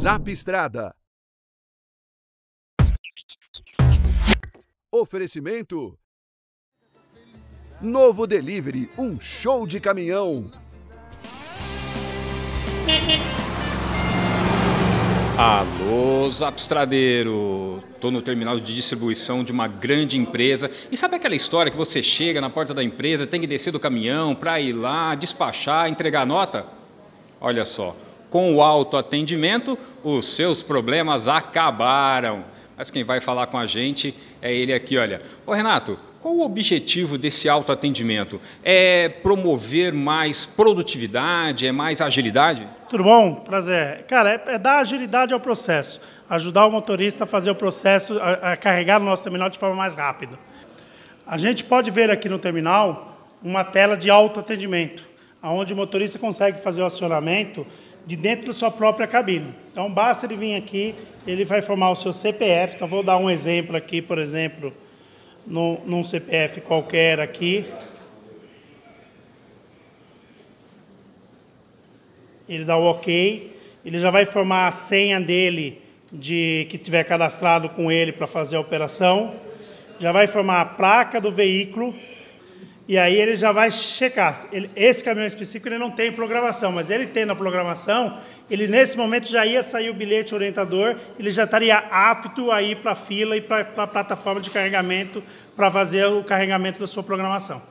Zap Estrada. Oferecimento. Novo Delivery, um show de caminhão. Alô, Zapstradeiro! Estou no terminal de distribuição de uma grande empresa. E sabe aquela história que você chega na porta da empresa, tem que descer do caminhão para ir lá, despachar, entregar nota? Olha só, com o autoatendimento, os seus problemas acabaram. Mas quem vai falar com a gente é ele aqui, olha. Ô Renato, qual o objetivo desse autoatendimento? É promover mais produtividade, é mais agilidade? Tudo bom? Prazer. Cara, é, é dar agilidade ao processo, ajudar o motorista a fazer o processo, a, a carregar no nosso terminal de forma mais rápida. A gente pode ver aqui no terminal uma tela de autoatendimento, onde o motorista consegue fazer o acionamento de dentro da sua própria cabine. Então, basta ele vir aqui, ele vai formar o seu CPF. Então, vou dar um exemplo aqui, por exemplo, no, num CPF qualquer aqui. Ele dá o OK, ele já vai formar a senha dele de que tiver cadastrado com ele para fazer a operação. Já vai formar a placa do veículo e aí ele já vai checar. Ele, esse caminhão específico ele não tem programação, mas ele tem na programação, ele nesse momento já ia sair o bilhete orientador, ele já estaria apto a ir para a fila e para a plataforma de carregamento para fazer o carregamento da sua programação.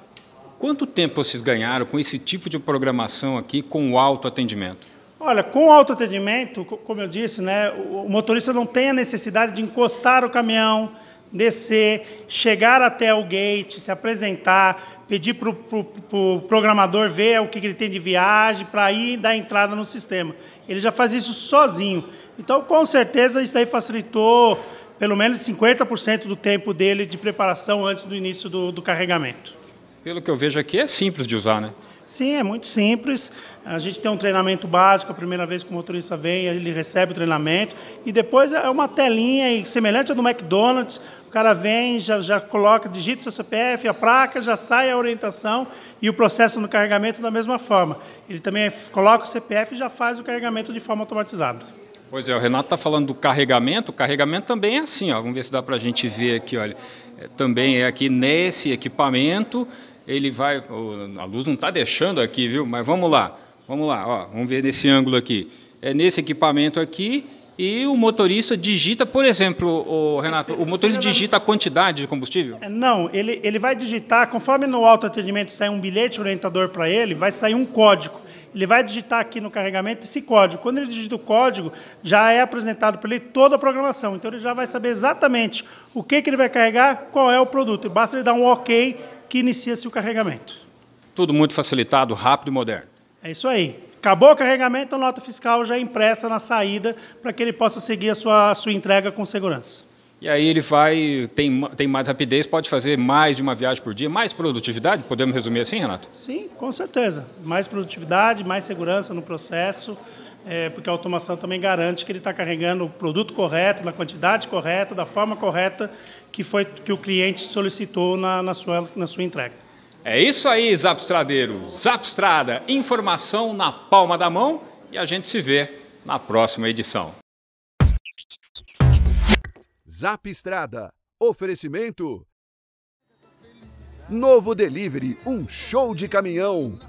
Quanto tempo vocês ganharam com esse tipo de programação aqui com o autoatendimento? Olha, com o autoatendimento, como eu disse, né, o motorista não tem a necessidade de encostar o caminhão, descer, chegar até o gate, se apresentar, pedir para o pro, pro programador ver o que ele tem de viagem, para ir dar entrada no sistema. Ele já faz isso sozinho. Então, com certeza, isso aí facilitou pelo menos 50% do tempo dele de preparação antes do início do, do carregamento. Pelo que eu vejo aqui, é simples de usar, né? Sim, é muito simples. A gente tem um treinamento básico, a primeira vez que o motorista vem, ele recebe o treinamento, e depois é uma telinha semelhante à do McDonald's, o cara vem, já, já coloca, digita seu CPF, a placa, já sai a orientação e o processo no carregamento da mesma forma. Ele também coloca o CPF e já faz o carregamento de forma automatizada. Pois é, o Renato está falando do carregamento, o carregamento também é assim, ó. vamos ver se dá para a gente ver aqui, olha. É, também é aqui nesse equipamento, ele vai. A luz não está deixando aqui, viu? Mas vamos lá, vamos lá, ó, vamos ver nesse ângulo aqui. É nesse equipamento aqui e o motorista digita, por exemplo, o Renato, o motorista digita a quantidade de combustível? É, não, ele, ele vai digitar, conforme no autoatendimento sai um bilhete orientador para ele, vai sair um código. Ele vai digitar aqui no carregamento esse código. Quando ele digita o código, já é apresentado para ele toda a programação. Então ele já vai saber exatamente o que, que ele vai carregar, qual é o produto. Basta ele dar um OK que inicia-se o carregamento. Tudo muito facilitado, rápido e moderno. É isso aí. Acabou o carregamento, a nota fiscal já é impressa na saída para que ele possa seguir a sua, a sua entrega com segurança. E aí ele vai, tem, tem mais rapidez, pode fazer mais de uma viagem por dia, mais produtividade? Podemos resumir assim, Renato? Sim, com certeza. Mais produtividade, mais segurança no processo, é, porque a automação também garante que ele está carregando o produto correto, na quantidade correta, da forma correta que, foi, que o cliente solicitou na, na, sua, na sua entrega. É isso aí, Zapstradeiro. Zapstrada, informação na palma da mão e a gente se vê na próxima edição. Zap Estrada. Oferecimento. Novo Delivery, um show de caminhão.